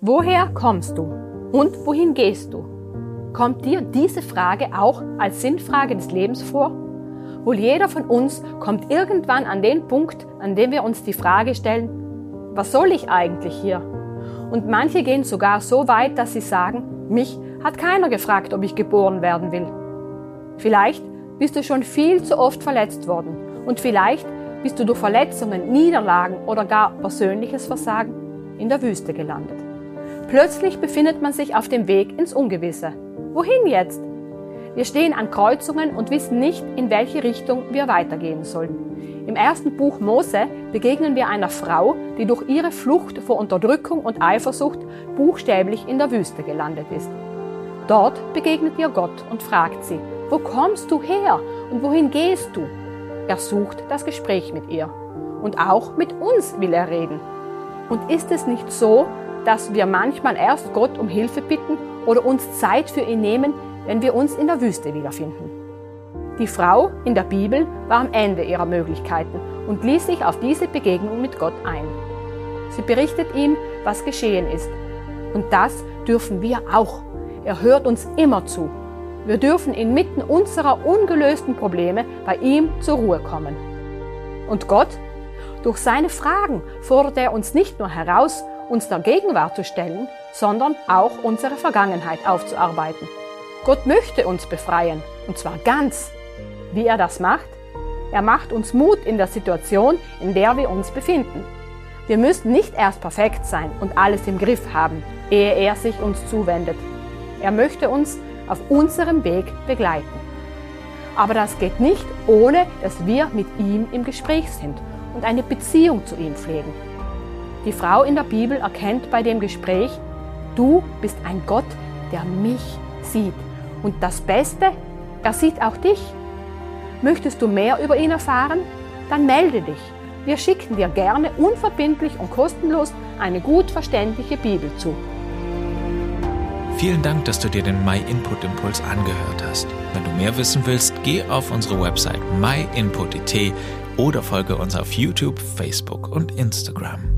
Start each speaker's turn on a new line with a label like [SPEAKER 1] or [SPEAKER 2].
[SPEAKER 1] Woher kommst du und wohin gehst du? Kommt dir diese Frage auch als Sinnfrage des Lebens vor? Wohl jeder von uns kommt irgendwann an den Punkt, an dem wir uns die Frage stellen, was soll ich eigentlich hier? Und manche gehen sogar so weit, dass sie sagen, mich hat keiner gefragt, ob ich geboren werden will. Vielleicht bist du schon viel zu oft verletzt worden und vielleicht bist du durch Verletzungen, Niederlagen oder gar persönliches Versagen in der Wüste gelandet. Plötzlich befindet man sich auf dem Weg ins Ungewisse. Wohin jetzt? Wir stehen an Kreuzungen und wissen nicht, in welche Richtung wir weitergehen sollen. Im ersten Buch Mose begegnen wir einer Frau, die durch ihre Flucht vor Unterdrückung und Eifersucht buchstäblich in der Wüste gelandet ist. Dort begegnet ihr Gott und fragt sie, wo kommst du her und wohin gehst du? Er sucht das Gespräch mit ihr. Und auch mit uns will er reden. Und ist es nicht so, dass wir manchmal erst Gott um Hilfe bitten oder uns Zeit für ihn nehmen, wenn wir uns in der Wüste wiederfinden? Die Frau in der Bibel war am Ende ihrer Möglichkeiten und ließ sich auf diese Begegnung mit Gott ein. Sie berichtet ihm, was geschehen ist. Und das dürfen wir auch. Er hört uns immer zu wir dürfen inmitten unserer ungelösten Probleme bei ihm zur Ruhe kommen. Und Gott? Durch seine Fragen fordert er uns nicht nur heraus, uns der Gegenwart zu stellen, sondern auch unsere Vergangenheit aufzuarbeiten. Gott möchte uns befreien, und zwar ganz. Wie er das macht? Er macht uns Mut in der Situation, in der wir uns befinden. Wir müssen nicht erst perfekt sein und alles im Griff haben, ehe er sich uns zuwendet. Er möchte uns auf unserem Weg begleiten. Aber das geht nicht, ohne dass wir mit ihm im Gespräch sind und eine Beziehung zu ihm pflegen. Die Frau in der Bibel erkennt bei dem Gespräch, du bist ein Gott, der mich sieht. Und das Beste, er sieht auch dich. Möchtest du mehr über ihn erfahren? Dann melde dich. Wir schicken dir gerne unverbindlich und kostenlos eine gut verständliche Bibel zu.
[SPEAKER 2] Vielen Dank, dass du dir den My Input Impuls angehört hast. Wenn du mehr wissen willst, geh auf unsere Website myinput.it oder folge uns auf YouTube, Facebook und Instagram.